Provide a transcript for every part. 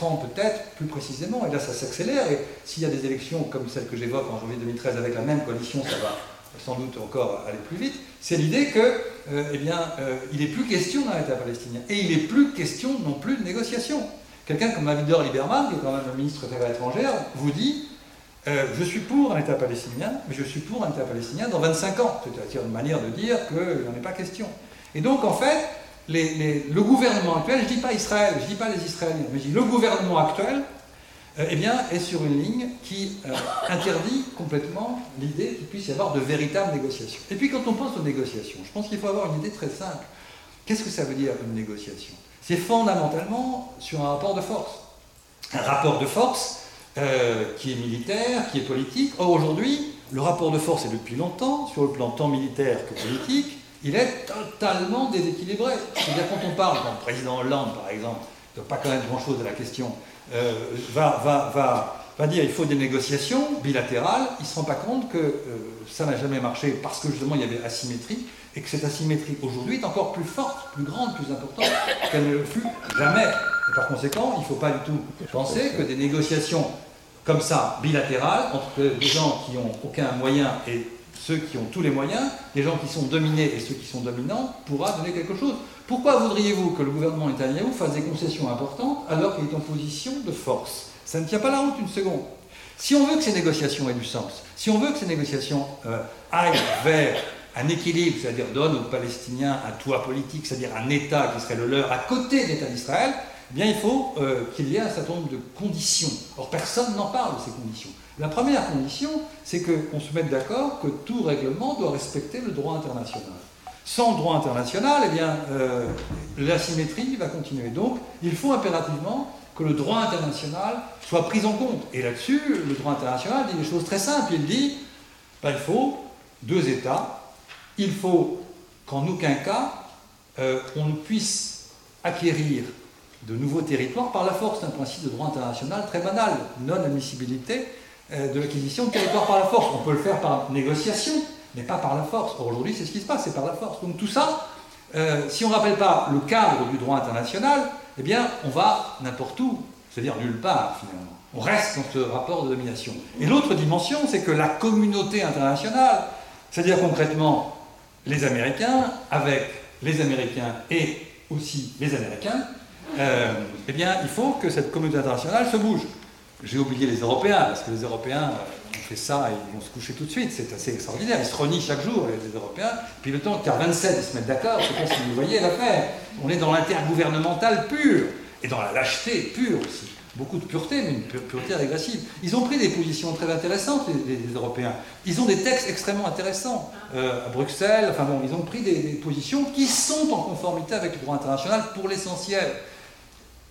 je dirais 4 ans peut-être, plus précisément, et là ça s'accélère, et s'il y a des élections comme celles que j'évoque en janvier 2013 avec la même coalition, ça va sans doute encore aller plus vite, c'est l'idée que, euh, eh bien, euh, il n'est plus question d'un État palestinien, et il n'est plus question non plus de négociation. Quelqu'un comme Avigdor Lieberman, qui est quand même le ministre des Affaires étrangères, vous dit euh, je suis pour un État palestinien, mais je suis pour un État palestinien dans 25 ans. C'est-à-dire une manière de dire qu'il n'en est pas question. Et donc, en fait, le gouvernement actuel, je ne dis pas Israël, je ne dis pas les Israéliens, mais je dis le gouvernement actuel, euh, eh bien, est sur une ligne qui euh, interdit complètement l'idée qu'il puisse y avoir de véritables négociations. Et puis, quand on pense aux négociations, je pense qu'il faut avoir une idée très simple. Qu'est-ce que ça veut dire une négociation? C'est fondamentalement sur un rapport de force. Un rapport de force euh, qui est militaire, qui est politique. Or, aujourd'hui, le rapport de force est depuis longtemps, sur le plan tant militaire que politique, il est totalement déséquilibré. C'est-à-dire quand on parle, quand le président Hollande, par exemple, ne doit pas connaître grand-chose de la question, euh, va, dire il faut des négociations bilatérales, il ne se rend pas compte que euh, ça n'a jamais marché parce que justement il y avait asymétrie et que cette asymétrie aujourd'hui est encore plus forte, plus grande, plus importante qu'elle ne le fut jamais. Et par conséquent, il ne faut pas du tout penser que des négociations comme ça, bilatérales, entre des gens qui n'ont aucun moyen et ceux qui ont tous les moyens, les gens qui sont dominés et ceux qui sont dominants, pourra donner quelque chose. Pourquoi voudriez-vous que le gouvernement Netanyahou fasse des concessions importantes alors qu'il est en position de force? Ça ne tient pas la route une seconde. Si on veut que ces négociations aient du sens, si on veut que ces négociations euh, aillent vers un équilibre, c'est-à-dire donnent aux Palestiniens un toit politique, c'est-à-dire un État qui serait le leur à côté de l'État d'Israël, eh bien il faut euh, qu'il y ait un certain nombre de conditions. Or, personne n'en parle de ces conditions. La première condition, c'est qu'on se mette d'accord que tout règlement doit respecter le droit international. Sans droit international, eh bien, euh, l'asymétrie va continuer. Donc, il faut impérativement que le droit international soit pris en compte. Et là-dessus, le droit international dit des choses très simples. Il dit ben, il faut deux États, il faut qu'en aucun cas euh, on ne puisse acquérir de nouveaux territoires par la force. C'est un principe de droit international très banal, non-admissibilité de l'acquisition de territoire par la force. On peut le faire par négociation, mais pas par la force. Or, aujourd'hui, c'est ce qui se passe, c'est par la force. Donc tout ça, euh, si on ne rappelle pas le cadre du droit international, eh bien, on va n'importe où, c'est-à-dire nulle part, finalement. On reste dans ce rapport de domination. Et l'autre dimension, c'est que la communauté internationale, c'est-à-dire concrètement les Américains, avec les Américains et aussi les Américains, euh, eh bien, il faut que cette communauté internationale se bouge. J'ai oublié les Européens, parce que les Européens euh, ont fait ça et ils vont se coucher tout de suite. C'est assez extraordinaire. Ils se renient chaque jour, les Européens. Puis le temps a 27, ils se mettent d'accord. Je ne sais pas si vous voyez l'affaire. On est dans l'intergouvernemental pur. Et dans la lâcheté pure aussi. Beaucoup de pureté, mais une pureté régressive. Ils ont pris des positions très intéressantes, les, Européens. Ils ont des textes extrêmement intéressants. Euh, à Bruxelles, enfin bon, ils ont pris des positions qui sont en conformité avec le droit international pour l'essentiel.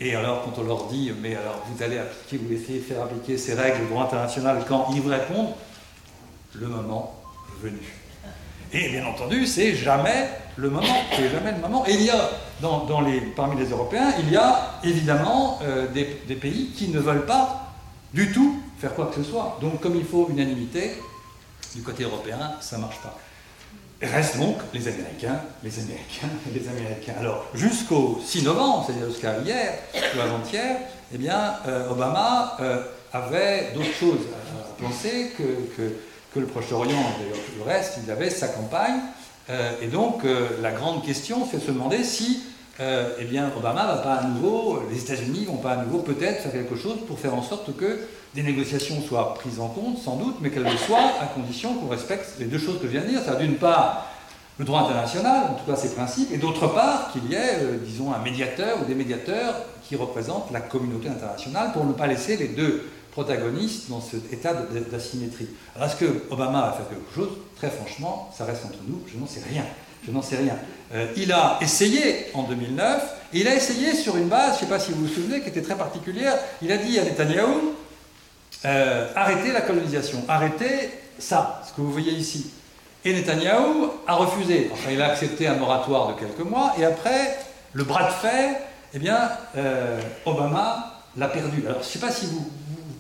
Et alors, quand on leur dit, mais alors vous allez appliquer, vous essayez de faire appliquer ces règles de droit international, quand ils vous répondent, le moment venu. Et bien entendu, c'est jamais le moment, c'est jamais le moment. Et il y a, dans, les, parmi les Européens, il y a évidemment euh, des, des, pays qui ne veulent pas du tout faire quoi que ce soit. Donc, comme il faut unanimité, du côté européen, ça ne marche pas. Restent donc les Américains, les Américains, les Américains. Alors, jusqu'au 6 novembre, c'est-à-dire jusqu'à hier ou avant-hier, eh bien, euh, Obama euh, avait d'autres choses à, penser que, le Proche-Orient, d'ailleurs le reste, il avait sa campagne. Euh, et donc, la grande question, c'est de se demander si eh bien, Obama va pas à nouveau, les États-Unis vont pas à nouveau peut-être faire quelque chose pour faire en sorte que des négociations soient prises en compte, sans doute, mais qu'elles le soient à condition qu'on respecte les deux choses que je viens de dire. C'est-à-dire d'une part le droit international, en tout cas ses principes, et d'autre part qu'il y ait, euh, disons, un médiateur ou des médiateurs qui représentent la communauté internationale pour ne pas laisser les deux protagonistes dans cet état d'asymétrie. Alors est-ce que Obama va faire quelque chose? Très franchement, ça reste entre nous, je n'en sais rien. Je n'en sais rien. Euh, il a essayé en 2009, et il a essayé sur une base, je ne sais pas si vous vous souvenez, qui était très particulière. Il a dit à Netanyahou, euh, arrêtez la colonisation, arrêtez ça, ce que vous voyez ici. Et Netanyahou a refusé. Enfin, il a accepté un moratoire de quelques mois, et après, le bras de fer, eh bien, euh, Obama l'a perdu. Alors, je ne sais pas si vous,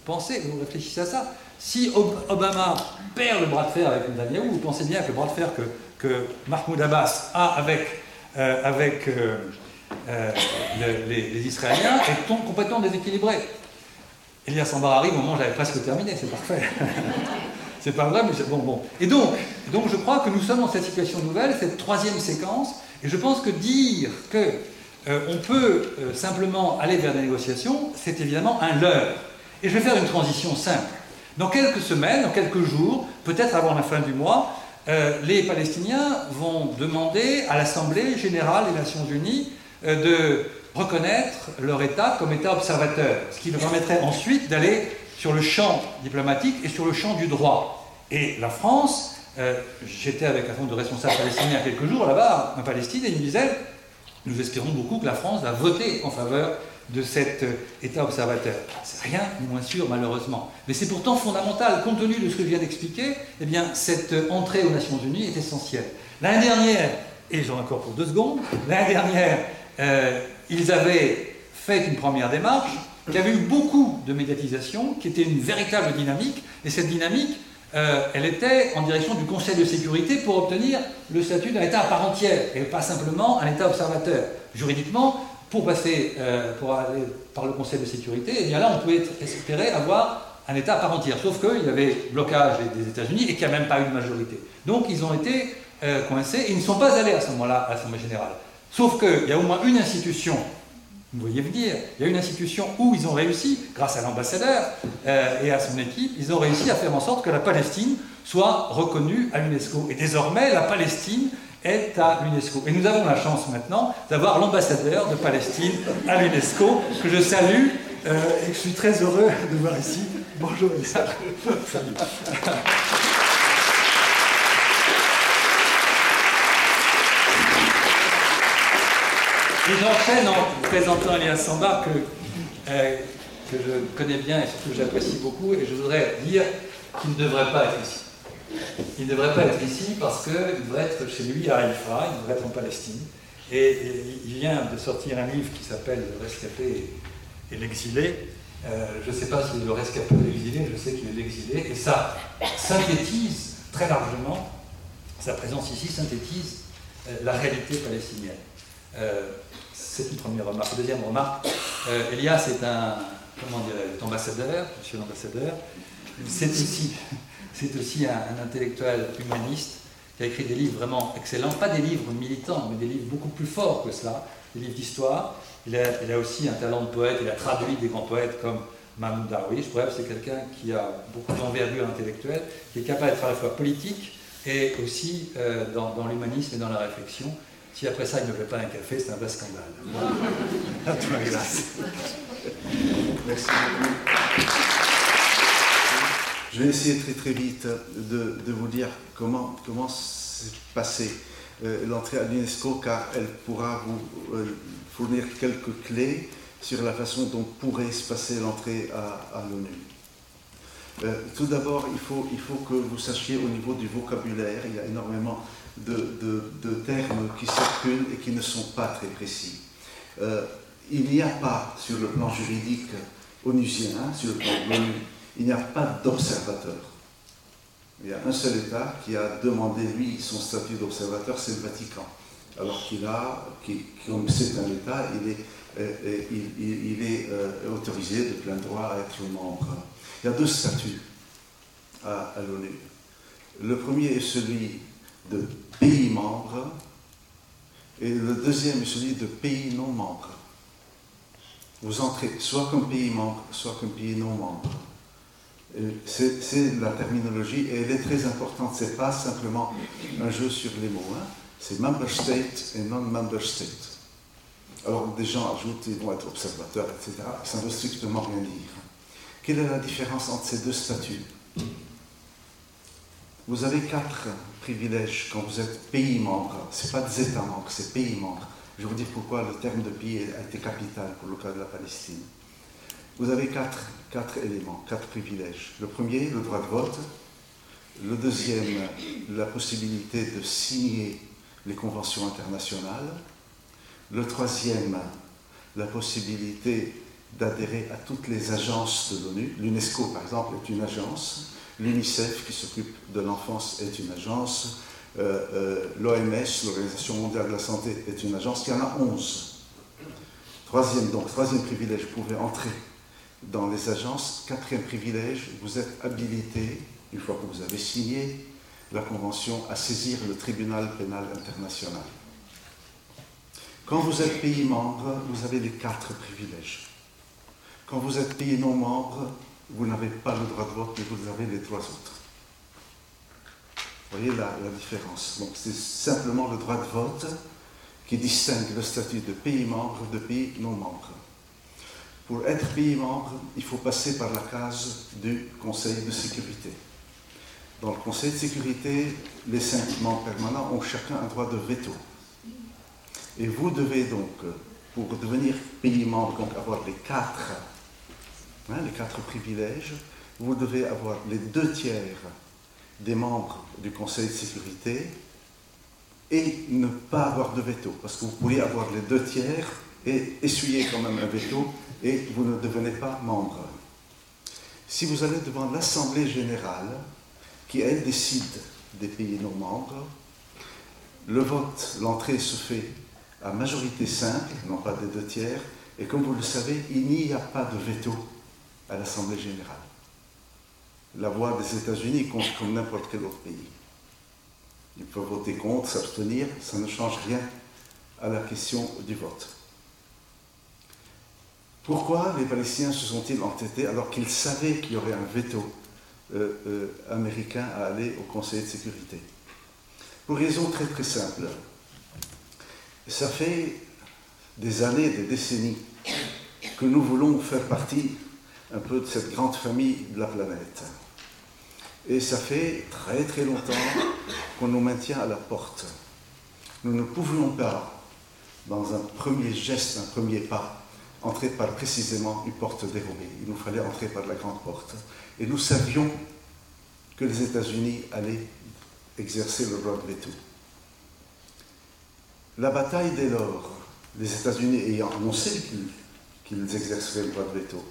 pensez, vous réfléchissez à ça. si Obama perd le bras de fer avec Netanyahu, vous pensez bien que le bras de fer que, que Mahmoud Abbas a avec, euh, avec euh, euh, les, Israéliens est complètement déséquilibré. Elias Sambar arrive au moment où j'avais presque terminé, c'est parfait. c'est pas vrai, mais bon, bon. Et donc, donc, je crois que nous sommes dans cette situation nouvelle, cette troisième séquence, et je pense que dire que on peut simplement aller vers des négociations, c'est évidemment un leurre. Et je vais faire une transition simple. Dans quelques semaines, dans quelques jours, peut-être avant la fin du mois, euh, les Palestiniens vont demander à l'Assemblée générale des Nations unies euh, de reconnaître leur État comme État observateur, ce qui leur permettrait ensuite d'aller sur le champ diplomatique et sur le champ du droit. Et la France, euh, j'étais avec un nombre de responsables palestiniens quelques jours là-bas, en Palestine, et ils me disaient, nous espérons beaucoup que la France va voter en faveur de cet euh, État observateur. C'est rien ni moins sûr, malheureusement. Mais c'est pourtant fondamental, compte tenu de ce que je viens d'expliquer, eh bien, cette euh, entrée aux Nations Unies est essentielle. L'année dernière, et j'en ai encore pour deux secondes, l'année dernière, euh, ils avaient fait une première démarche qui avait eu beaucoup de médiatisation, qui était une véritable dynamique, et cette dynamique, elle était en direction du Conseil de sécurité pour obtenir le statut d'un État à part entière, et pas simplement un État observateur. Juridiquement, pour passer, euh, pour aller par le Conseil de sécurité, et eh bien là, on pouvait espérer avoir un État à part entière. Sauf qu'il y avait blocage des États-Unis et qu'il n'y a même pas eu de majorité. Donc, ils ont été euh, coincés et ils ne sont pas allés à ce moment-là à l'Assemblée générale. Sauf qu'il y a au moins une institution, vous voyez venir, il y a une institution où ils ont réussi, grâce à l'ambassadeur euh, et à son équipe, ils ont réussi à faire en sorte que la Palestine soit reconnue à l'UNESCO. Et désormais, la Palestine est à l'UNESCO. Et nous avons la chance maintenant d'avoir l'ambassadeur de Palestine à l'UNESCO, que je salue euh, et que je suis très heureux de voir ici. Bonjour, Salut. Et j'enchaîne en présentant Elias Samba que, euh, que je connais bien et surtout j'apprécie beaucoup, et je voudrais dire qu'il ne devrait pas être ici. Il ne devrait pas être ici parce qu'il devrait être chez lui à Haïfa, il devrait être en Palestine. Et, il vient de sortir un livre qui s'appelle Le rescapé et, l'exilé. Euh, je ne sais pas s'il est le rescapé ou l'exilé, je sais qu'il est l'exilé. Et ça synthétise très largement, sa présence ici synthétise euh, la réalité palestinienne. Euh, c'est une première remarque. Deuxième remarque, Elias est un, comment dirais ambassadeur, monsieur l'ambassadeur. C'est aussi c'est aussi un, intellectuel humaniste qui a écrit des livres vraiment excellents, pas des livres militants, mais des livres beaucoup plus forts que cela, des livres d'histoire. Il a, aussi un talent de poète, il a traduit des grands poètes comme Mahmoud Darwish. Bref, c'est quelqu'un qui a beaucoup d'envergure intellectuelle, qui est capable d'être à la fois politique et aussi euh, dans, l'humanisme et dans la réflexion. Si après ça, il ne veut pas un café, c'est un vrai scandale. À toi, grâce. Merci je vais essayer très très vite de, vous dire comment, s'est passée euh, l'entrée à l'UNESCO car elle pourra vous euh, fournir quelques clés sur la façon dont pourrait se passer l'entrée à, l'ONU. Euh, tout d'abord, il faut, que vous sachiez au niveau du vocabulaire, il y a énormément de, de, termes qui circulent et qui ne sont pas très précis. il n'y a pas, sur le plan juridique onusien, sur le plan de l'ONU, il n'y a pas d'observateur. Il y a un seul État qui a demandé, lui, son statut d'observateur, c'est le Vatican. Alors qu'il a, comme c'est un État, il est, euh, euh, euh, autorisé de plein droit à être membre. Il y a deux statuts à, à l'ONU. Le premier est celui de pays membre et le deuxième est celui de pays non membre. Vous entrez soit comme pays membre, soit comme pays non membre. C'est la terminologie et elle est très importante. C'est pas simplement un jeu sur les mots. Hein. C'est member state et non-member state. Alors des gens ajoutent qu'ils vont être observateurs, etc. Ça ne veut strictement rien dire. Quelle est la différence entre ces deux statuts? Vous avez quatre privilèges quand vous êtes pays membre. Ce n'est pas des États membres, c'est pays membres. Je vais vous dire pourquoi le terme de pays a été capital pour le cas de la Palestine. Vous avez quatre, éléments, quatre privilèges. Le premier, le droit de vote. Le deuxième, la possibilité de signer les conventions internationales. Le troisième, la possibilité d'adhérer à toutes les agences de l'ONU. L'UNESCO, par exemple, est une agence. L'UNICEF, qui s'occupe de l'enfance, est une agence. Euh, euh, L'OMS, l'Organisation mondiale de la santé, est une agence. Il y en a 11. Troisième, donc, troisième privilège, vous pouvez entrer dans les agences. Quatrième privilège, vous êtes habilité, une fois que vous avez signé la Convention, à saisir le tribunal pénal international. Quand vous êtes pays membre, vous avez les quatre privilèges. Quand vous êtes pays non membre, vous n'avez pas le droit de vote, mais vous avez les trois autres. Vous voyez la, différence. Donc c'est simplement le droit de vote qui distingue le statut de pays membre de pays non membre. Pour être pays membre, il faut passer par la case du Conseil de sécurité. Dans le Conseil de sécurité, les cinq membres permanents ont chacun un droit de veto. Et vous devez donc, pour devenir pays membre, donc avoir les quatre, hein, les quatre privilèges, vous devez avoir les deux tiers des membres du Conseil de sécurité et ne pas avoir de veto, parce que vous pourriez avoir les deux tiers et essuyer quand même un veto et vous ne devenez pas membre. Si vous allez devant l'Assemblée générale, qui elle décide des pays non membres, le vote, l'entrée se fait à majorité simple, non pas des deux tiers, et comme vous le savez, il n'y a pas de veto à l'Assemblée générale. La voix des États-Unis compte comme n'importe quel autre pays. Ils peuvent voter contre, s'abstenir, ça ne change rien à la question du vote. Pourquoi les Palestiniens se sont-ils entêtés alors qu'ils savaient qu'il y aurait un veto euh, euh, américain à aller au Conseil de sécurité? Pour raison très très simple. Ça fait des années, des décennies que nous voulons faire partie un peu de cette grande famille de la planète. Et ça fait très très longtemps qu'on nous maintient à la porte. Nous ne pouvions pas, dans un premier geste, un premier pas, entrer par précisément une porte dérobée. Il nous fallait entrer par la grande porte. Et nous savions que les États-Unis allaient exercer le droit de veto. La bataille dès lors, les États-Unis ayant annoncé qu'ils exerceraient le droit de veto,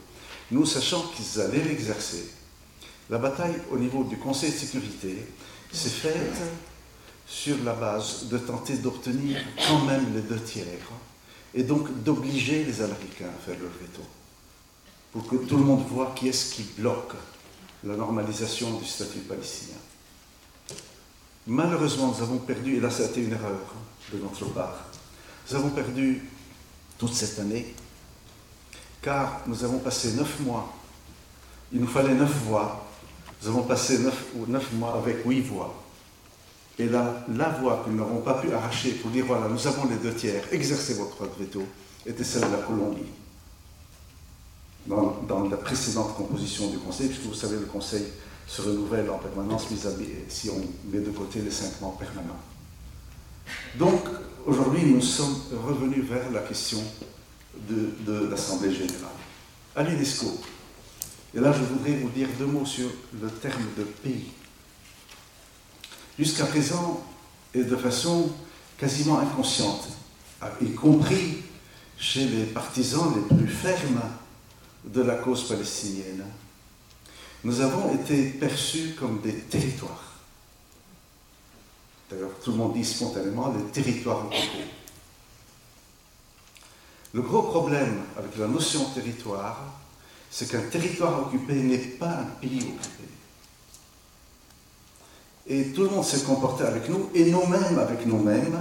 nous sachant qu'ils allaient l'exercer, la bataille au niveau du Conseil de sécurité s'est faite sur la base de tenter d'obtenir quand même les deux tiers et donc d'obliger les Américains à faire leur veto pour que tout le monde voit qui est-ce qui bloque la normalisation du statut palestinien. Malheureusement, nous avons perdu, et là ça a été une erreur de notre part, nous avons perdu toute cette année, car nous avons passé neuf mois, il nous fallait neuf voix nous avons passé neuf, mois avec huit voix. Et la, la voix que nous n'avons pas pu arracher pour dire voilà, nous avons les deux tiers, exercez votre droit de veto, était celle de la Colombie. Dans, la précédente composition du Conseil, puisque vous savez, le Conseil se renouvelle en permanence si on met de côté les cinq membres permanents. Donc, aujourd'hui, nous sommes revenus vers la question de, de l'Assemblée générale. À l'UNESCO, et là, je voudrais vous dire deux mots sur le terme de pays. Jusqu'à présent, et de façon quasiment inconsciente, y compris chez les partisans les plus fermes de la cause palestinienne, nous avons été perçus comme des territoires. D'ailleurs, tout le monde dit spontanément les territoires occupés. Le gros problème avec la notion territoire, c'est qu'un territoire occupé n'est pas un pays occupé. Et tout le monde s'est comporté avec nous, et nous-mêmes avec nous-mêmes,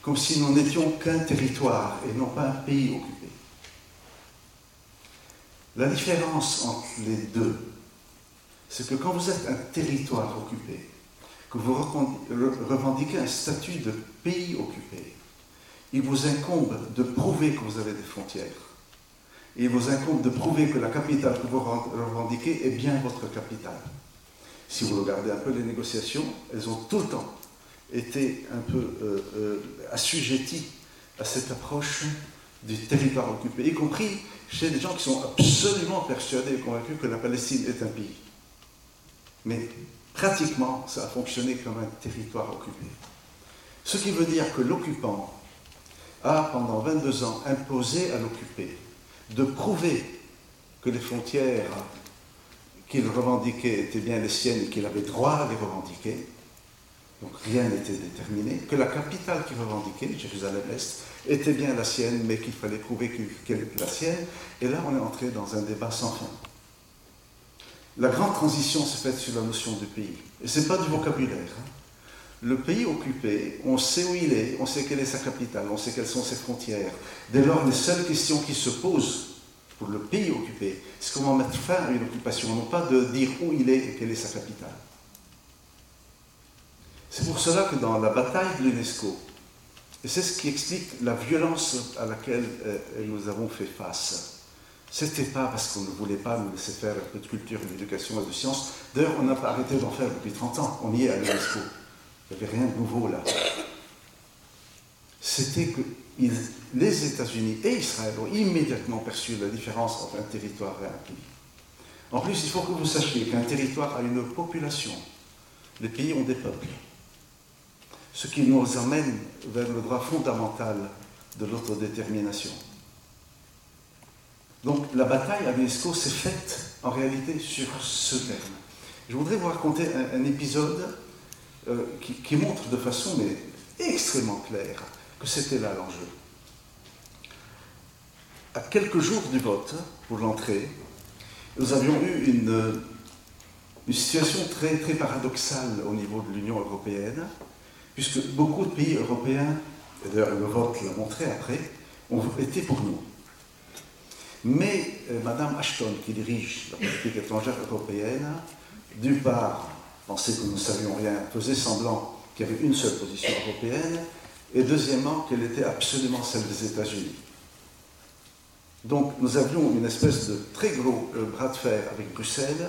comme si nous n'étions qu'un territoire et non pas un pays occupé. La différence entre les deux, c'est que quand vous êtes un territoire occupé, que vous revendiquez un statut de pays occupé, il vous incombe de prouver que vous avez des frontières il vous incombe de prouver que la capitale que vous revendiquez est bien votre capitale. Si vous regardez un peu les négociations, elles ont tout le temps été un peu euh, euh, assujetties à cette approche du territoire occupé, y compris chez des gens qui sont absolument persuadés et convaincus que la Palestine est un pays. Mais pratiquement, ça a fonctionné comme un territoire occupé. Ce qui veut dire que l'occupant a, pendant 22 ans, imposé à l'occupé de prouver que les frontières qu'il revendiquait étaient bien les siennes et qu'il avait droit à les revendiquer. Donc rien n'était déterminé. Que la capitale qu'il revendiquait, Jérusalem-Est, était bien la sienne, mais qu'il fallait prouver qu'elle était la sienne. Et là, on est entré dans un débat sans fin. La grande transition s'est faite sur la notion du pays. Et ce n'est pas du vocabulaire. Hein. Le pays occupé, on sait où il est, on sait quelle est sa capitale, on sait quelles sont ses frontières. Dès lors, les seules questions qui se posent pour le pays occupé, c'est comment mettre fin à une occupation, non pas de dire où il est et quelle est sa capitale. C'est pour cela que dans la bataille de l'UNESCO, et c'est ce qui explique la violence à laquelle euh, nous avons fait face, c'était pas parce qu'on ne voulait pas nous laisser faire de culture, d'éducation et de science. D'ailleurs, on n'a pas arrêté d'en faire depuis 30 ans. On y est à l'UNESCO. Il n'y avait rien de nouveau là. C'était que les États-Unis et Israël ont immédiatement perçu la différence entre un territoire et un pays. En plus, il faut que vous sachiez qu'un territoire a une population. Les pays ont des peuples. Ce qui nous emmène vers le droit fondamental de l'autodétermination. Donc la bataille à l'UNESCO s'est faite en réalité sur ce terme. Je voudrais vous raconter un, épisode euh, qui, qui, montre de façon mais extrêmement claire que c'était là l'enjeu. À quelques jours du vote pour l'entrée, nous avions eu une, situation très, très paradoxale au niveau de l'Union européenne, puisque beaucoup de pays européens, et d'ailleurs le vote l'a montré après, ont été pour nous. Mais euh, Madame Ashton, qui dirige la politique étrangère européenne, d'une part, pensait que nous ne savions rien, faisait semblant qu'il y avait une seule position européenne, et deuxièmement, qu'elle était absolument celle des États-Unis. Donc nous avions une espèce de très gros euh, bras de fer avec Bruxelles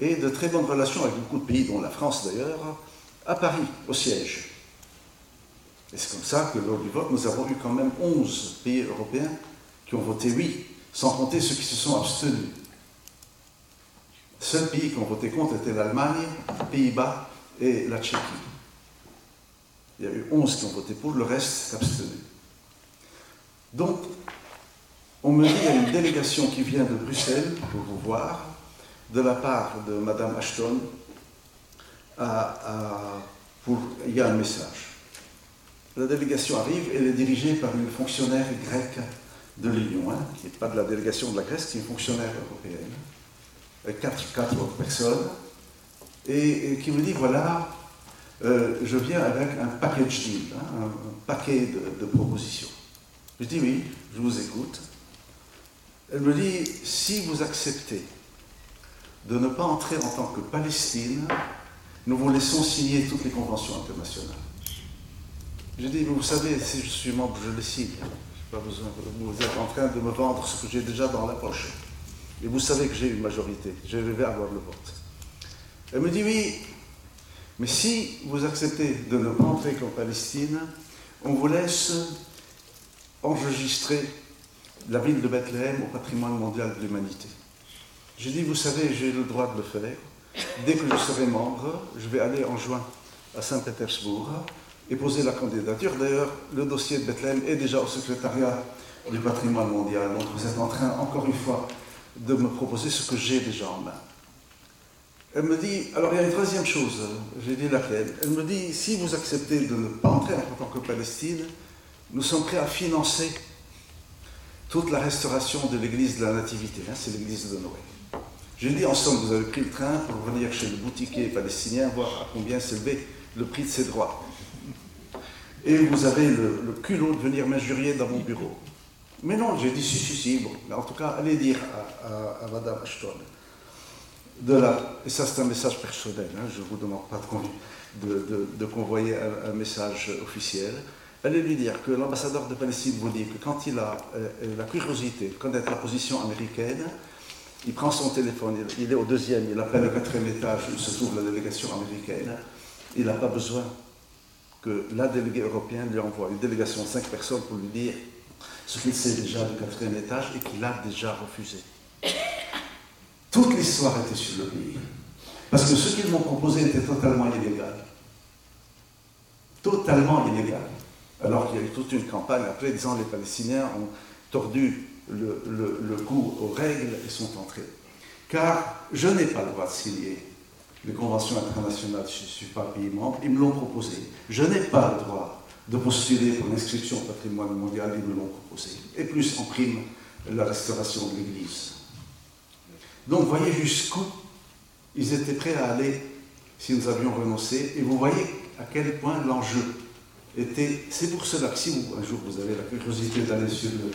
et de très bonnes relations avec beaucoup de pays, dont la France d'ailleurs, à Paris, au siège. Et c'est comme ça que lors du vote, nous avons eu quand même 11 pays européens qui ont voté oui sans compter ceux qui se sont abstenus. Les seuls pays qui ont voté contre étaient l'Allemagne, les Pays-Bas et la Tchéquie. Il y a eu 11 qui ont voté pour, le reste s'est abstenu. Donc, on me dit qu'il y a une délégation qui vient de Bruxelles pour vous voir, de la part de Mme Ashton, pour, il y a un message. La délégation arrive, elle est dirigée par une fonctionnaire grecque de l'Union, hein, qui n'est pas de la délégation de la Grèce, qui est une fonctionnaire européenne, avec quatre, quatre autres personnes, et, qui me dit voilà, euh, je viens avec un package deal, hein, un, paquet de, propositions. Je dis oui, je vous écoute. Elle me dit si vous acceptez de ne pas entrer en tant que Palestine, nous vous laissons signer toutes les conventions internationales. Je dis, vous savez, si je suis membre, je les signe besoin. Vous êtes en train de me vendre ce que j'ai déjà dans la poche. Et vous savez que j'ai une majorité. Je vais avoir le vote. Elle me dit oui, mais si vous acceptez de ne pas entrer qu'en Palestine, on vous laisse enregistrer la ville de Bethléem au patrimoine mondial de l'humanité. J'ai dit, vous savez, j'ai le droit de le faire. Dès que je serai membre, je vais aller en juin à Saint-Pétersbourg et poser la candidature. D'ailleurs, le dossier de Bethléem est déjà au secrétariat du patrimoine mondial. Donc vous êtes en train, encore une fois, de me proposer ce que j'ai déjà en main. Elle me dit, alors il y a une troisième chose, j'ai dit laquelle. Elle me dit, si vous acceptez de ne pas entrer en tant que Palestine, nous sommes prêts à financer toute la restauration de l'église de la Nativité, hein, c'est l'église de Noé. J'ai dit, en somme, vous avez pris le train pour venir chez le boutiquier palestinien voir à combien s'élevait le prix de ses droits et vous avez le, culot de venir m'injurier dans mon bureau. Mais non, j'ai dit si, si, si, bon, mais en tout cas, allez dire à, à, Madame Ashton. De la, et ça c'est un message personnel, hein, je ne vous demande pas de, de, convoyer un, message officiel. Allez lui dire que l'ambassadeur de Palestine vous dit que quand il a euh, la curiosité de connaître la position américaine, il prend son téléphone, il, est au deuxième, il appelle au quatrième étage où se trouve la délégation américaine, il n'a pas besoin que la déléguée européenne lui envoie une délégation de cinq personnes pour lui dire ce qu'il sait déjà du quatrième étage et qu'il a déjà refusé. Toute l'histoire était sur le pays. Parce que ce qu'ils m'ont proposé était totalement illégal. Totalement illégal. Alors qu'il y a eu toute une campagne après disant les Palestiniens ont tordu le, le, aux règles et sont entrés. Car je n'ai pas le droit de signer les conventions internationales, je ne suis pas pays membre, ils me l'ont proposé. Je n'ai pas le droit de postuler pour l'inscription au patrimoine mondial, ils me l'ont proposé. Et plus en prime, la restauration de l'Église. Donc voyez jusqu'où ils étaient prêts à aller si nous avions renoncé. Et vous voyez à quel point l'enjeu était. C'est pour cela que si un jour vous avez la curiosité d'aller sur le,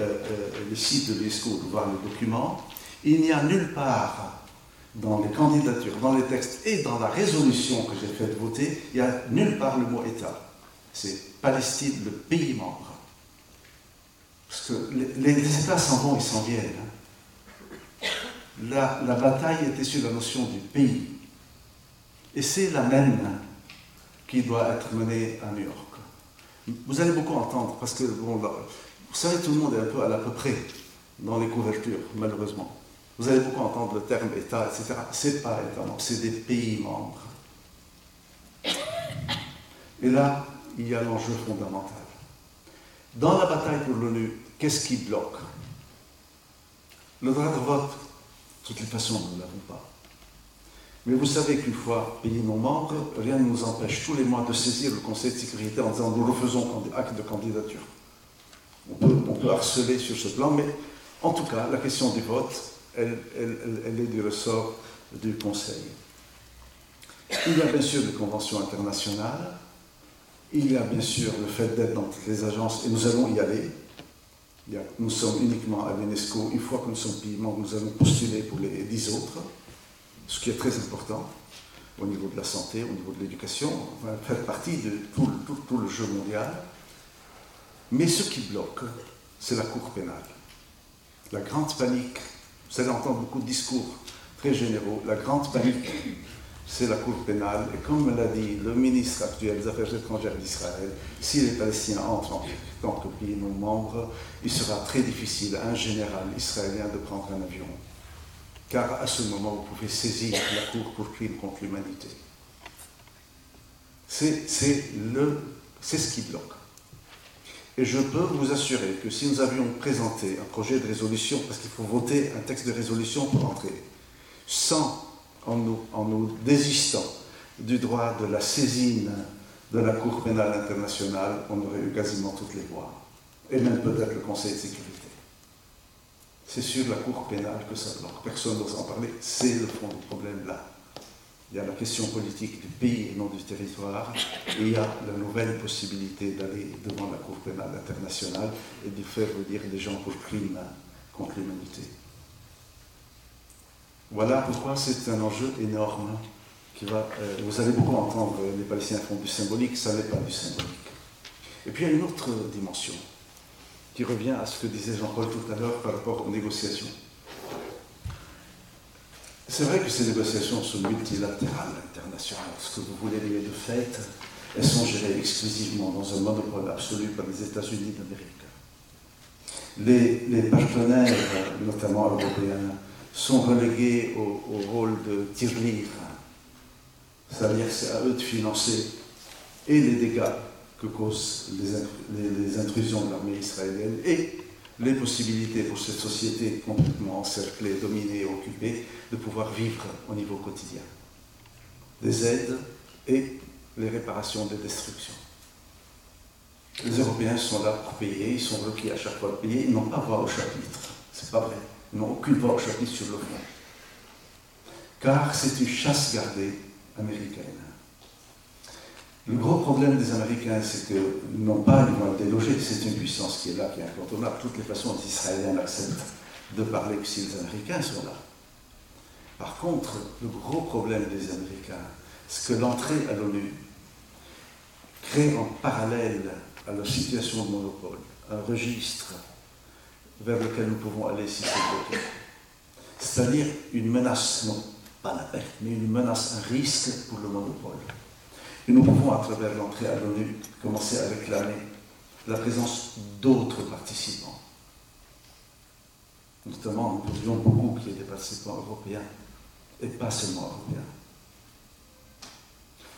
euh, euh, site de l'UNESCO, de voir le document, il n'y a nulle part dans les candidatures, dans les textes et dans la résolution que j'ai fait voter, il n'y a nulle part le mot État. C'est Palestine, le pays membre. Parce que les, États s'en vont, ils s'en viennent. Hein. La, bataille était sur la notion du pays. Et c'est la même qui doit être menée à New York. Vous allez beaucoup entendre, parce que, vous savez, tout le monde est un peu à peu près dans les couvertures, malheureusement. Vous allez beaucoup entendre le terme État, etc. C'est pas État, c'est des pays membres. Et là, il y a l'enjeu fondamental. Dans la bataille pour l'ONU, qu'est-ce qui bloque? Le droit de vote, toutes les façons, nous ne l'avons pas. Mais vous savez qu'une fois pays non membre, rien ne nous empêche tous les mois de saisir le Conseil de sécurité en disant nous refaisons acte de candidature. On peut, on peut harceler sur ce plan, mais en tout cas, la question du vote, elle, est du ressort du Conseil. Il y a bien sûr des conventions internationales, il y a bien sûr le fait d'être dans toutes les agences, et nous allons y aller. Nous sommes uniquement à l'UNESCO, une fois que nous sommes pays membres, nous allons postuler pour les dix autres, ce qui est très important au niveau de la santé, au niveau de l'éducation, faire partie de tout, tout le jeu mondial. Mais ce qui bloque, c'est la Cour pénale. La grande panique vous allez entendre beaucoup de discours très généraux. La grande panique, c'est la Cour pénale. Et comme l'a dit le ministre actuel des Affaires étrangères d'Israël, si les Palestiniens entrent en tant que pays non membre, il sera très difficile à un général israélien de prendre un avion. Car à ce moment, vous pouvez saisir la Cour pour crime contre l'humanité. C'est ce qui bloque. Et je peux vous assurer que si nous avions présenté un projet de résolution, parce qu'il faut voter un texte de résolution pour entrer, sans, en nous, désistant du droit de la saisine de la Cour pénale internationale, on aurait eu quasiment toutes les voix, et même peut-être le Conseil de sécurité. C'est sur la Cour pénale que ça bloque. Personne n'ose en parler. C'est le fond du problème là. Il y a la question politique du pays et non du territoire, et il y a la nouvelle possibilité d'aller devant la Cour pénale internationale et de faire venir des gens pour crimes contre l'humanité. Voilà pourquoi c'est un enjeu énorme qui va. Euh, vous allez beaucoup entendre les Palestiniens font du symbolique, ça n'est pas du symbolique. Et puis il y a une autre dimension qui revient à ce que disait Jean-Paul tout à l'heure par rapport aux négociations. C'est vrai que ces négociations sont multilatérales, internationales. Ce que vous voulez les de fait, elles sont gérées exclusivement dans un monopole absolu par les États-Unis d'Amérique. Les, partenaires, notamment européens, sont relégués au, rôle de tirelire. C'est-à-dire c'est à eux de financer et les dégâts que causent les, les intrusions de l'armée israélienne et les possibilités pour cette société complètement encerclée, dominée, occupée, de pouvoir vivre au niveau quotidien. Des aides et les réparations des destructions. Les Européens sont là pour payer, ils sont requis à chaque fois de payer, ils n'ont pas voix au chapitre. C'est pas vrai. N'ont aucune chapitre sur le fond. Car c'est une chasse gardée américaine. Le gros problème des Américains, c'est qu'ils n'ont pas, ils vont déloger, c'est une puissance qui est là, qui est incontournable. De toutes les façons, les Israéliens acceptent de parler que si les Américains sont là. Par contre, le gros problème des Américains, c'est que l'entrée à l'ONU crée en parallèle à leur situation de monopole un registre vers lequel nous pouvons aller si c'est. C'est-à-dire une menace, non pas la perte, mais une menace, un risque pour le monopole. Et nous pouvons, à travers l'entrée à l'ONU, commencer à réclamer la présence d'autres participants. Notamment, nous voudrions beaucoup qu'il y ait des participants européens, et pas seulement européens.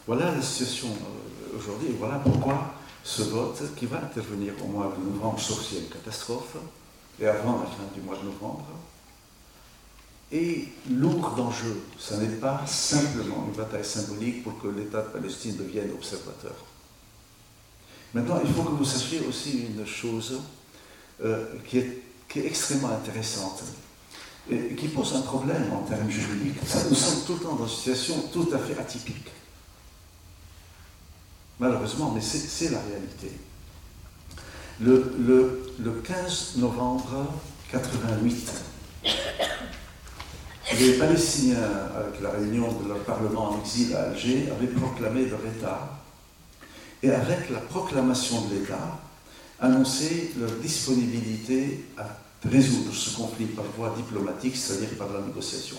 Voilà la situation euh, aujourd'hui, et voilà pourquoi ce vote, qui va intervenir au mois de novembre, sauf une catastrophe, et avant la fin du mois de novembre, est lourd d'enjeux. Ce n'est pas simplement une bataille symbolique pour que l'État de Palestine devienne observateur. Maintenant, il faut que vous sachiez aussi une chose euh, qui, est, qui, est, extrêmement intéressante et qui pose un problème en termes juridiques. nous sommes tout le temps dans une situation tout à fait atypique. Malheureusement, mais c'est la réalité. Le, le, le 15 novembre 88, les Palestiniens, avec la réunion de leur parlement en exil à Alger, avaient proclamé leur État et avec la proclamation de l'État, annoncer leur disponibilité à résoudre ce conflit par voie diplomatique, c'est-à-dire par la négociation,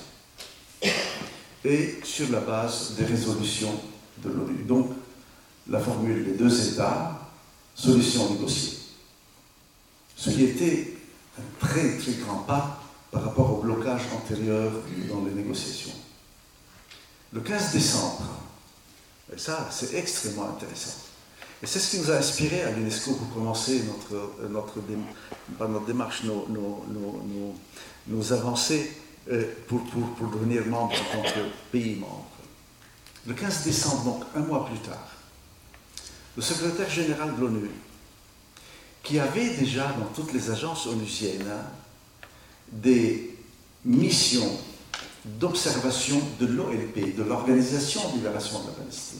et sur la base des résolutions de l'ONU. Donc, la formule des deux États, solution négociée. Ce qui était un très très grand pas par rapport au blocage antérieur dans les négociations. Le 15 décembre, et ça c'est extrêmement intéressant, et c'est ce qui nous a inspiré à l'UNESCO pour commencer notre, notre, notre démarche, nos, avancées euh, pour, pour, pour, devenir membre en tant que pays membre. Le 15 décembre, donc un mois plus tard, le secrétaire général de l'ONU, qui avait déjà dans toutes les agences onusiennes des missions d'observation de l'OLP, de l'Organisation de libération de la Palestine,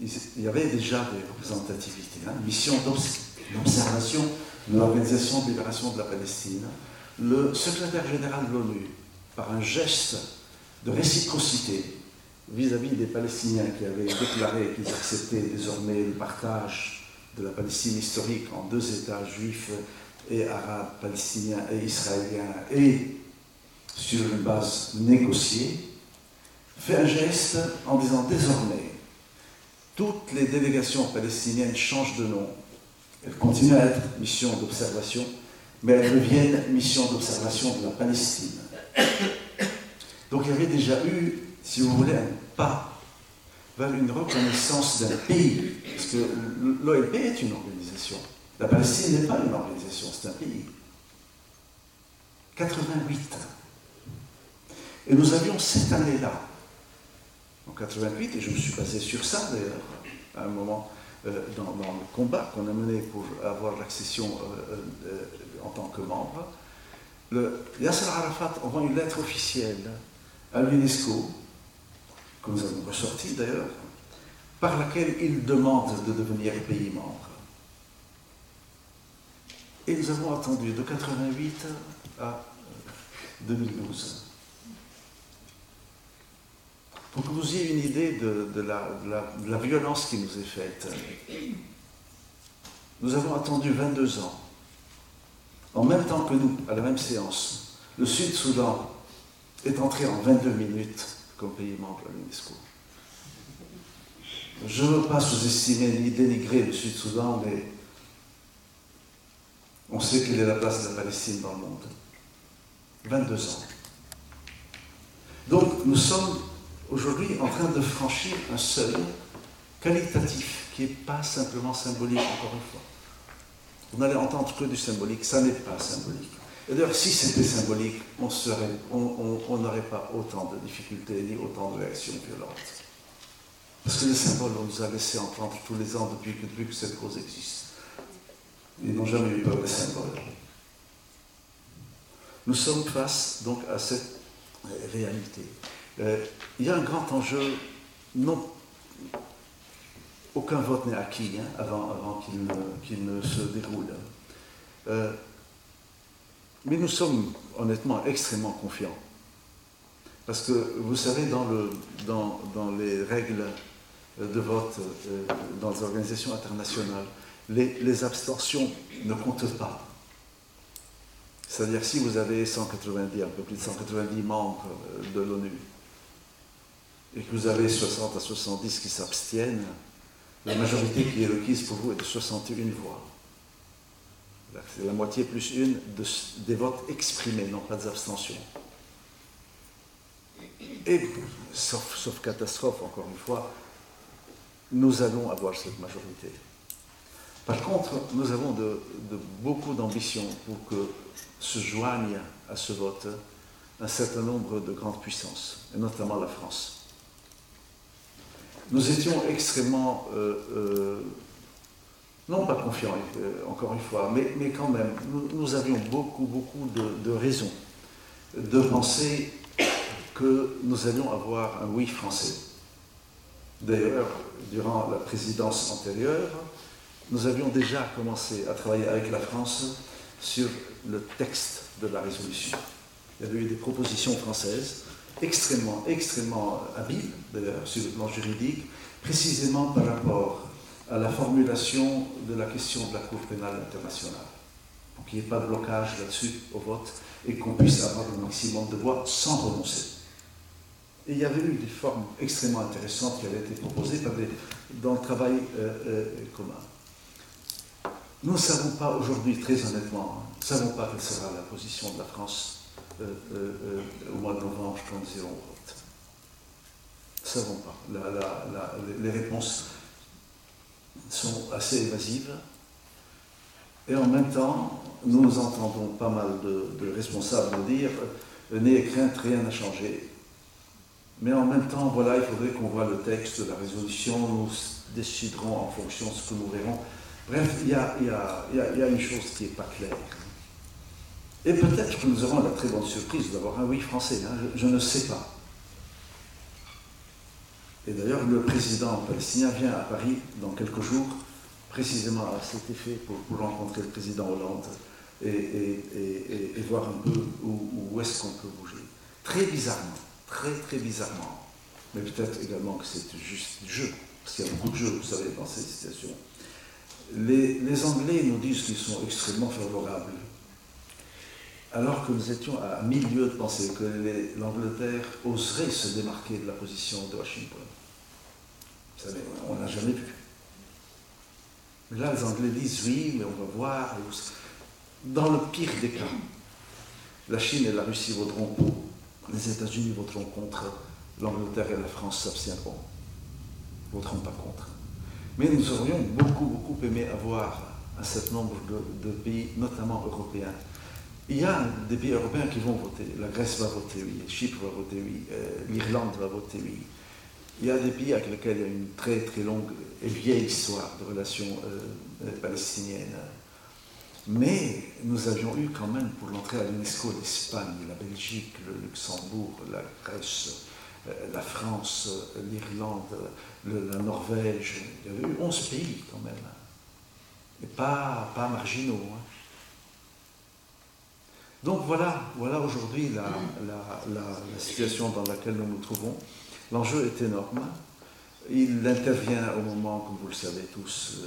il y avait déjà des représentativités. Hein. Mission d'observation de l'Organisation de libération de la Palestine. Le secrétaire général de l'ONU, par un geste de réciprocité vis-à-vis des Palestiniens qui avaient déclaré qu'ils acceptaient désormais le partage de la Palestine historique en deux États juifs et arabes, palestiniens et israéliens, et sur une base négociée, fait un geste en disant désormais toutes les délégations palestiniennes changent de nom. Elles continuent à être mission d'observation, mais elles deviennent mission d'observation de la Palestine. Donc il y avait déjà eu, si vous voulez, un pas vers une reconnaissance d'un pays, parce que l'OLP est une organisation. La Palestine n'est pas une organisation, c'est un pays. 88. Et nous avions cette année-là en 88, et je me suis basé sur ça d'ailleurs, à un moment euh, dans, le combat qu'on a mené pour avoir l'accession euh, euh, en tant que membre. Yasser Arafat envoie une lettre officielle à l'UNESCO, que nous avons ressortie d'ailleurs, par laquelle il demande de devenir pays membre. Et nous avons attendu de 88 à 2012. Pour que vous ayez une idée de, la, violence qui nous est faite, nous avons attendu 22 ans, en même temps que nous, à la même séance. Le Sud-Soudan est entré en 22 minutes comme pays membre à l'UNESCO. Je ne veux pas sous-estimer ni dénigrer le Sud-Soudan, mais on sait quelle est la place de la Palestine dans le monde. 22 ans. Donc nous sommes aujourd'hui en train de franchir un seuil qualitatif qui n'est pas simplement symbolique, encore une fois. Vous n'allez entendre que du symbolique, ça n'est pas symbolique. D'ailleurs, si c'était symbolique, on n'aurait pas autant de difficultés ni autant de réactions violentes. Parce que les symboles, on nous a laissé entendre tous les ans depuis que, depuis que cette cause existe. Ils n'ont jamais eu peur des symboles. Nous sommes face donc à cette réalité. Euh, il y a un grand enjeu, non, aucun vote n'est acquis hein, avant, qu'il ne, se déroule. Euh, mais nous sommes honnêtement extrêmement confiants. Parce que vous savez, dans, le, dans, les règles de vote euh, dans les organisations internationales, les, les abstentions ne comptent pas. C'est-à-dire si vous avez 190, un peu plus de 190 membres de l'ONU, et que vous avez 60 à 70 qui s'abstiennent, la majorité qui est requise pour vous est de 61 voix. C'est la moitié plus une des votes exprimés, non pas des abstentions. Et, sauf, catastrophe, encore une fois, nous allons avoir cette majorité. Par contre, nous avons de, beaucoup d'ambition pour que se joignent à ce vote un certain nombre de grandes puissances, et notamment la France. Nous étions extrêmement, euh, euh, non pas confiants, euh, encore une fois, mais, mais quand même, nous, avions beaucoup, beaucoup de, de raisons de penser que nous allions avoir un oui français. D'ailleurs, durant la présidence antérieure, nous avions déjà commencé à travailler avec la France sur le texte de la résolution. Il y avait eu des propositions françaises extrêmement, extrêmement habiles, d'ailleurs, sur le plan juridique, précisément par rapport à la formulation de la question de la Cour pénale internationale. Pour qu'il n'y ait pas de blocage là-dessus au vote et qu'on puisse avoir le maximum de voix sans renoncer. Et il y avait eu des formes extrêmement intéressantes qui avaient été proposées dans le travail euh, euh, commun. Nous ne savons pas aujourd'hui, très honnêtement, nous ne savons pas quelle sera la position de la France euh, au mois de novembre quand nous irons au vote. Nous ne savons pas. les réponses sont assez évasives. Et en même temps, nous entendons pas mal de, responsables nous dire N'ayez crainte, rien n'a changé. Mais en même temps, voilà, il faudrait qu'on voit le texte de la résolution, nous déciderons en fonction de ce que nous verrons. Bref, il y a, une chose qui n'est pas claire. Et peut-être que nous aurons la très bonne surprise d'avoir un oui français, hein, je, ne sais pas. Et d'ailleurs, le président palestinien vient à Paris dans quelques jours, précisément à cet effet, pour, rencontrer le président Hollande et, voir un peu où est-ce qu'on peut bouger. Très bizarrement, très très bizarrement, mais peut-être également que c'est juste du jeu, parce qu'il y a beaucoup de jeux, vous savez, dans ces situations. Les, les Anglais nous disent qu'ils sont extrêmement favorables, alors que nous étions à mille lieues de penser que l'Angleterre oserait se démarquer de la position de Washington. Vous savez, on n'a jamais vu. Mais là, les Anglais disent oui, mais on va voir. Dans le pire des cas, la Chine et la Russie vaudront pour les États-Unis voteront contre, l'Angleterre et la France s'abstiendront, voteront pas contre. Mais nous aurions beaucoup, beaucoup aimé avoir un certain nombre de, pays, notamment européens. Il y a des pays européens qui vont voter. La Grèce va voter oui, Chypre va voter oui, euh, l'Irlande va voter oui. Il y a des pays avec lesquels il y a une très très longue et vieille histoire de relations euh, euh, palestiniennes mais nous avions eu quand même pour l'entrée à l'UNESCO l'Espagne, la Belgique, le Luxembourg, la Grèce, la France, l'Irlande, la Norvège. Il y avait eu 11 pays quand même. Et pas, pas marginaux. Hein. Donc voilà, voilà aujourd'hui la, situation dans laquelle nous nous trouvons. L'enjeu est énorme. Il intervient au moment, comme vous le savez tous,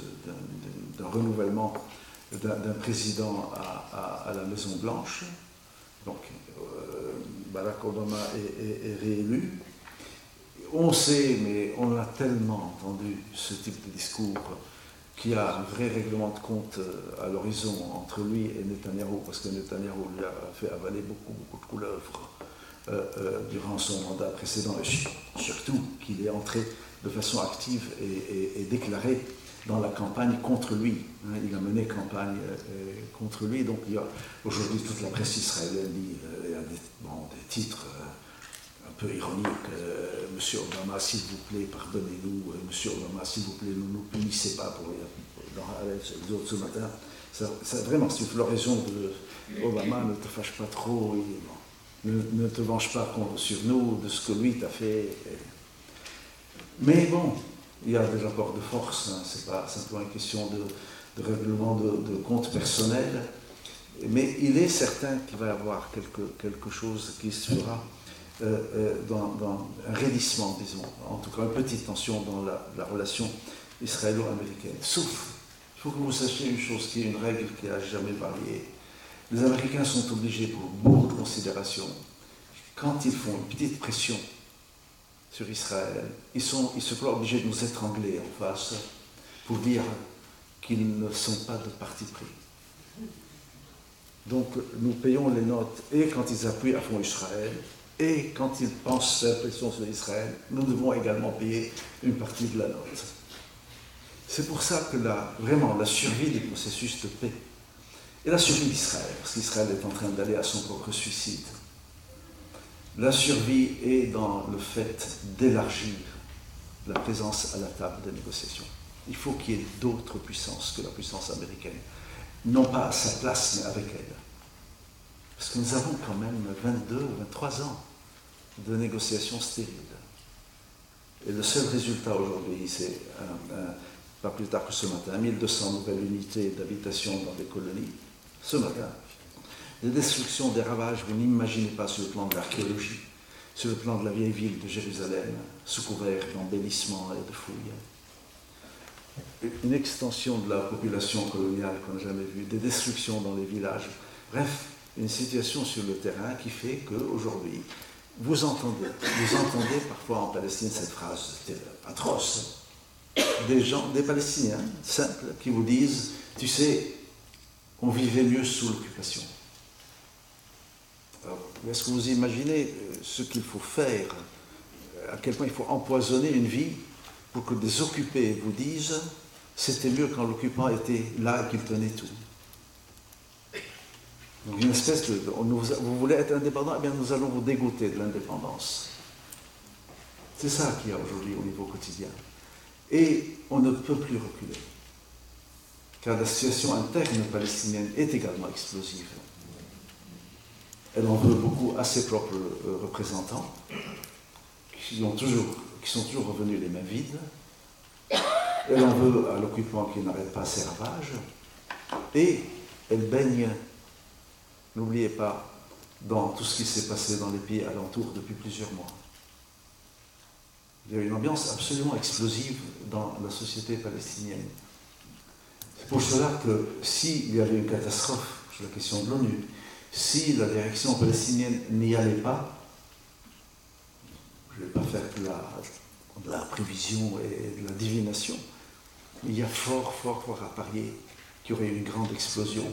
d'un renouvellement d'un président à, la Maison Blanche. Donc euh, Barack Obama est, réélu. On sait, mais on a tellement entendu ce type de discours qu'il y a un vrai règlement de compte euh, à l'horizon entre lui et Netanyahu, parce que Netanyahu lui a fait avaler beaucoup, beaucoup de couleuvres euh, durant son mandat précédent, et surtout qu'il est entré de façon active et déclarée dans la campagne contre lui. Hein, il a mené campagne euh, euh, contre lui. Donc aujourd'hui toute la presse israélienne euh, il y a des, des titres peu ironiques. Monsieur Obama, s'il vous plaît, pardonnez-nous. Monsieur Obama, s'il vous plaît, ne nous punissez pas pour dans, ce matin. Vraiment, c'est une floraison de Obama, ne te fâche pas trop. ne, te venge pas sur nous de ce que lui t'a fait. Mais bon, il y a des rapports de force, hein, ce n'est pas simplement une question de, règlement de, compte personnel, mais il est certain qu'il va y avoir quelque, quelque chose qui se euh, euh, dans, un raidissement, disons, en tout cas une petite tension dans la, relation israélo-américaine. Sauf, il faut que vous sachiez une chose qui est une règle qui n'a jamais varié. Les Américains sont obligés, pour beaucoup de considérations, quand ils font une petite pression sur Israël, ils, ils se croient obligés de nous étrangler en face pour dire qu'ils ne sont pas de parti pris. Donc nous payons les notes et quand ils appuient à fond Israël et quand ils pensent faire pression sur Israël, nous devons également payer une partie de la note. C'est pour ça que la, vraiment la survie des processus de paix et la survie d'Israël, parce qu'Israël est en train d'aller à son propre suicide, la survie est dans le fait d'élargir la présence à la table des négociations. Il faut qu'il y ait d'autres puissances que la puissance américaine, non pas à sa place, mais avec elle. Parce que nous avons quand même 22 ou 23 ans de négociations stériles. Et le seul résultat aujourd'hui, c'est pas plus tard que ce matin, 1200 nouvelles unités d'habitation dans des colonies, ce matin. Des destructions, des ravages, vous n'imaginez pas sur le plan de l'archéologie, sur le plan de la vieille ville de Jérusalem, sous couvert d'embellissements et de fouilles. Une extension de la population coloniale qu'on n'a jamais vue, des destructions dans les villages. Bref, une situation sur le terrain qui fait qu'aujourd'hui, vous entendez, parfois en Palestine cette phrase atroce. Des gens, des Palestiniens simples, qui vous disent, tu sais, on vivait mieux sous l'occupation. Est-ce que vous imaginez euh, ce qu'il faut faire, euh, à quel point il faut empoisonner une vie pour que des occupés vous disent c'était mieux quand l'occupant était là et qu'il tenait tout? Donc une espèce de. Vous voulez être indépendant Eh bien, nous allons vous dégoûter de l'indépendance. C'est ça qu'il y a aujourd'hui au niveau quotidien. Et on ne peut plus reculer. Car la situation interne palestinienne est également explosive. Elle en veut beaucoup à ses propres euh, représentants, qui, qui sont toujours revenus les mains vides. Elle en veut à l'occupant qui n'arrête pas ses ravages. Et elle baigne, n'oubliez pas, dans tout ce qui s'est passé dans les pays alentours depuis plusieurs mois. Il y a une ambiance absolument explosive dans la société palestinienne. C'est pour cela que s'il y avait une catastrophe sur la question de l'ONU, si la direction palestinienne n'y allait pas, je ne vais pas faire de la, prévision et de la divination, il y a fort, fort, fort à parier qu'il y aurait une grande explosion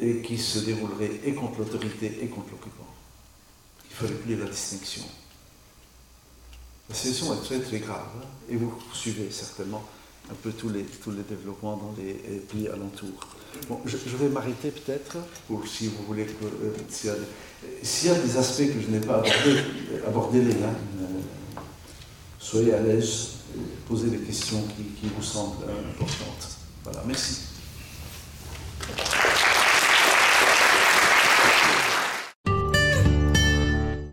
et qui se déroulerait et contre l'autorité et contre l'occupant. Il ne fallait plus la distinction. La situation est très très grave hein, et vous suivez certainement un peu tous les, tous les développements dans les pays alentours. Bon, je, vais m'arrêter peut-être, si vous voulez que. Euh, s'il y, a des aspects que je n'ai pas abordés, abordez-les là. Euh, soyez à l'aise, posez des questions qui, qui vous semblent importantes. Voilà, merci.